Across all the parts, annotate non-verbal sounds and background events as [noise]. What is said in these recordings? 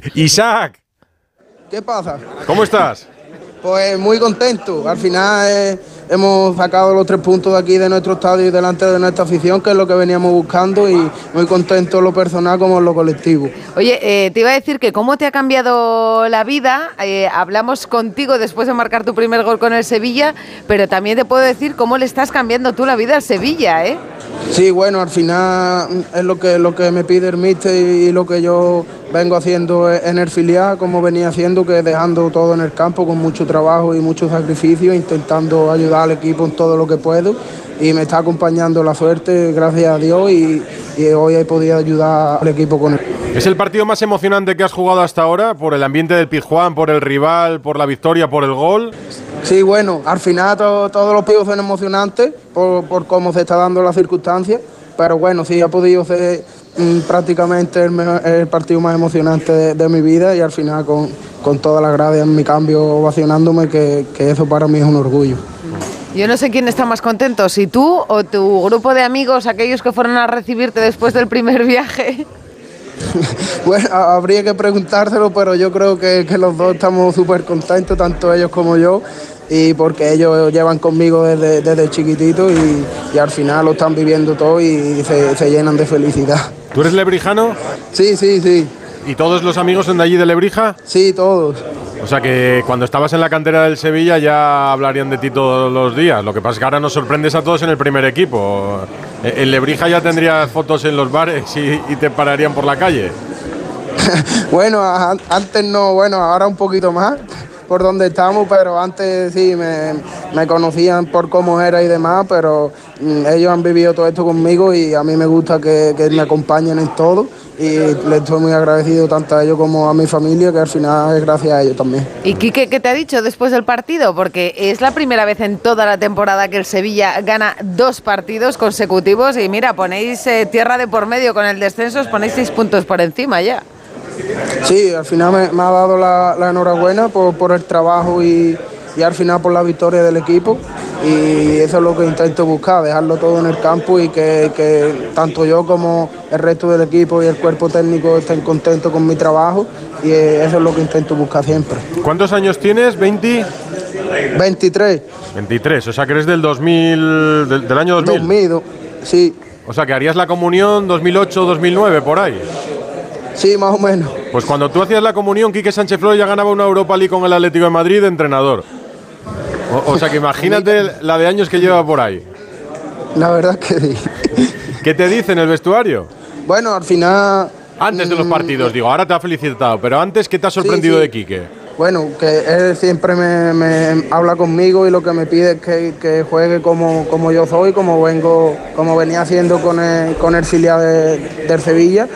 [laughs] Isaac. ¿Qué pasa? ¿Cómo estás? Pues muy contento. Al final eh, hemos sacado los tres puntos de aquí de nuestro estadio y delante de nuestra afición, que es lo que veníamos buscando y muy contento en lo personal como en lo colectivo. Oye, eh, te iba a decir que cómo te ha cambiado la vida. Eh, hablamos contigo después de marcar tu primer gol con el Sevilla, pero también te puedo decir cómo le estás cambiando tú la vida al Sevilla, ¿eh? Sí, bueno, al final es lo que, lo que me pide el míster y, lo que yo vengo haciendo en el filial, como venía haciendo, que dejando todo en el campo con mucho trabajo y mucho sacrificio, intentando ayudar al equipo en todo lo que puedo y me está acompañando la suerte, gracias a Dios, y, hoy he podido ayudar al equipo con él. ¿Es el partido más emocionante que has jugado hasta ahora? ¿Por el ambiente del Pizjuán, por el rival, por la victoria, por el gol? Sí, bueno, al final todos los partidos son emocionantes por, por, cómo se está dando la circunstancia, pero bueno, sí ha podido ser mm, prácticamente el, el, partido más emocionante de, de, mi vida y al final con, con todas las gracias en mi cambio ovacionándome, que, que eso para mí es un orgullo. Yo no sé quién está más contento, si tú o tu grupo de amigos, aquellos que fueron a recibirte después del primer [laughs] viaje. [laughs] bueno, habría que preguntárselo, pero yo creo que, que los dos estamos súper contentos, tanto ellos como yo, y porque ellos llevan conmigo desde, desde chiquitito y, y, al final lo están viviendo todo y se, se, llenan de felicidad. ¿Tú eres lebrijano? Sí, sí, sí. ¿Y todos los amigos son de allí de Lebrija? Sí, todos. O sea que cuando estabas en la cantera del Sevilla ya hablarían de ti todos los días. Lo que pasa es que ahora nos sorprendes a todos en el primer equipo. En Lebrija ya tendrías fotos en los bares y, y te pararían por la calle. [laughs] bueno, antes no, bueno, ahora un poquito más por donde estamos, pero antes sí me, me, conocían por cómo era y demás, pero mm, ellos han vivido todo esto conmigo y a mí me gusta que, que me acompañen en todo y les estoy muy agradecido tanto a ellos como a mi familia, que al final es gracias a ellos también. ¿Y Quique qué te ha dicho después del partido? Porque es la primera vez en toda la temporada que el Sevilla gana dos partidos consecutivos y mira, ponéis eh, tierra de por medio con el descenso, os ponéis seis puntos por encima ya. Sí, al final me, me ha dado la, la enhorabuena por, por, el trabajo y, y, al final por la victoria del equipo. Y eso es lo que intento buscar, dejarlo todo en el campo y que, que tanto yo como el resto del equipo y el cuerpo técnico estén contentos con mi trabajo. Y eso es lo que intento buscar siempre. ¿Cuántos años tienes? ¿20? 23. 23, o sea que eres del 2000, del, del año 2000. 2000, sí. O sea que harías la comunión 2008-2009, por ahí. Sí, más o menos. Pues cuando tú hacías la comunión, Quique Sánchez Flores ya ganaba una Europa League con el Atlético de Madrid de entrenador. O, o sea que imagínate la de años que lleva por ahí. La verdad que sí. ¿Qué te dice en el vestuario? Bueno, al final... Antes de los partidos, digo, ahora te ha felicitado, pero antes, ¿qué te ha sorprendido Sí, sí. de Quique? Bueno, que él siempre me, me habla conmigo y lo que me pide es que, que juegue como, como yo soy, como vengo, como venía haciendo con el, con el filial de, del Sevilla.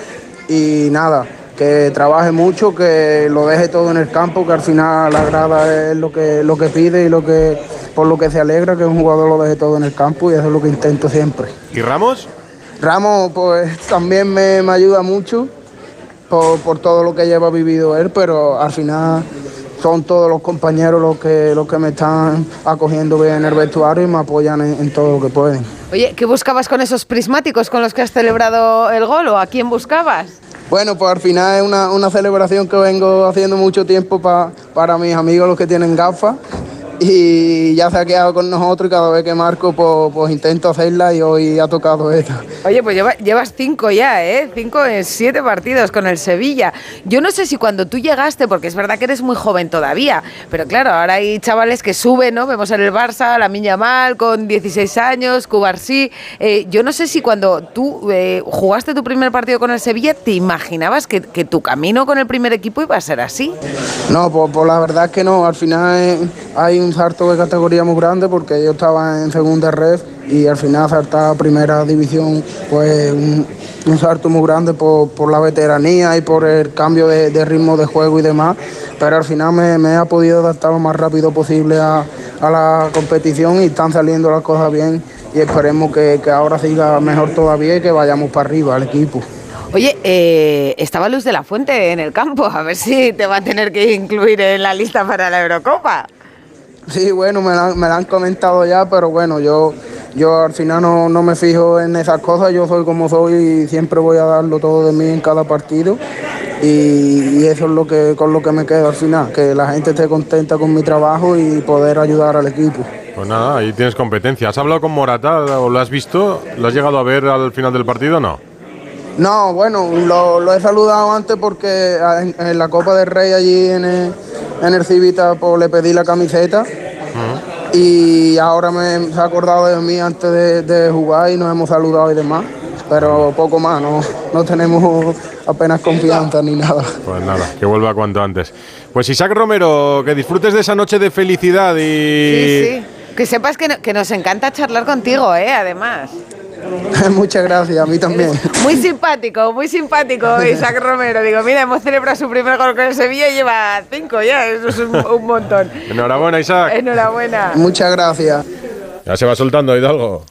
Y nada, que trabaje mucho, que lo deje todo en el campo, que al final la grada es lo que, lo que pide y lo que, por lo que se alegra, que un jugador lo deje todo en el campo y eso es lo que intento siempre. ¿Y Ramos? Ramos, pues también me, me ayuda mucho por, por, todo lo que lleva vivido él, pero al final son todos los compañeros los que, los que me están acogiendo bien en el vestuario y me apoyan en, en todo lo que pueden. Oye, ¿qué buscabas con esos prismáticos con los que has celebrado el gol o a quién buscabas? Bueno, pues al final es una, una celebración que vengo haciendo mucho tiempo pa, para mis amigos los que tienen gafas y ya se ha quedado con nosotros y cada vez que marco pues, pues intento hacerla y hoy ha tocado esta. Oye, pues lleva, llevas cinco ya, ¿eh? Cinco en siete partidos con el Sevilla. Yo no sé si cuando tú llegaste, porque es verdad que eres muy joven todavía, pero claro, ahora hay chavales que suben, ¿no? Vemos en el Barça, la Miña Mal con 16 años, Cubarsí. Eh, yo no sé si cuando tú eh, jugaste tu primer partido con el Sevilla, ¿te imaginabas que, que, tu camino con el primer equipo iba a ser así? No, pues, pues la verdad es que no. Al final eh, hay un salto de categoría muy grande porque yo estaba en segunda red y al final saltar a primera división pues un, salto muy grande por, por, la veteranía y por el cambio de, ritmo de juego y demás pero al final me, me ha podido adaptar lo más rápido posible a, a, la competición y están saliendo las cosas bien y esperemos que, que ahora siga mejor todavía y que vayamos para arriba al equipo. Oye, eh, estaba Luz de la Fuente en el campo, a ver si te va a tener que incluir en la lista para la Eurocopa. Sí, bueno, me la, me la han comentado ya, pero bueno, yo, yo al final no, no, me fijo en esas cosas, yo soy como soy y siempre voy a darlo todo de mí en cada partido. y, y eso es lo que con lo que me quedo al final, que la gente esté contenta con mi trabajo y poder ayudar al equipo. Pues nada, ahí tienes competencia. ¿Has hablado con Morata o lo has visto? ¿Lo has llegado a ver al final del partido o no? No, bueno, lo, lo he saludado antes porque en, en la Copa del Rey allí en el, en el Civita pues, le pedí la camiseta y ahora me se ha acordado de mí antes de, de jugar y nos hemos saludado y demás, pero poco más, no, no tenemos apenas confianza ni nada. Pues nada, que vuelva cuanto antes. Pues Isaac Romero, que disfrutes de esa noche de felicidad y... Sí, sí. Que sepas que, no- que nos encanta charlar contigo, ¿eh? Además. [laughs] Muchas gracias, a mí también. Muy simpático, muy simpático [laughs] Isaac Romero. Digo, mira, hemos celebrado su primer gol con el Sevilla y lleva cinco ya. Eso es un, un montón. Enhorabuena, Isaac. Enhorabuena. Muchas gracias. Ya se va soltando, Hidalgo.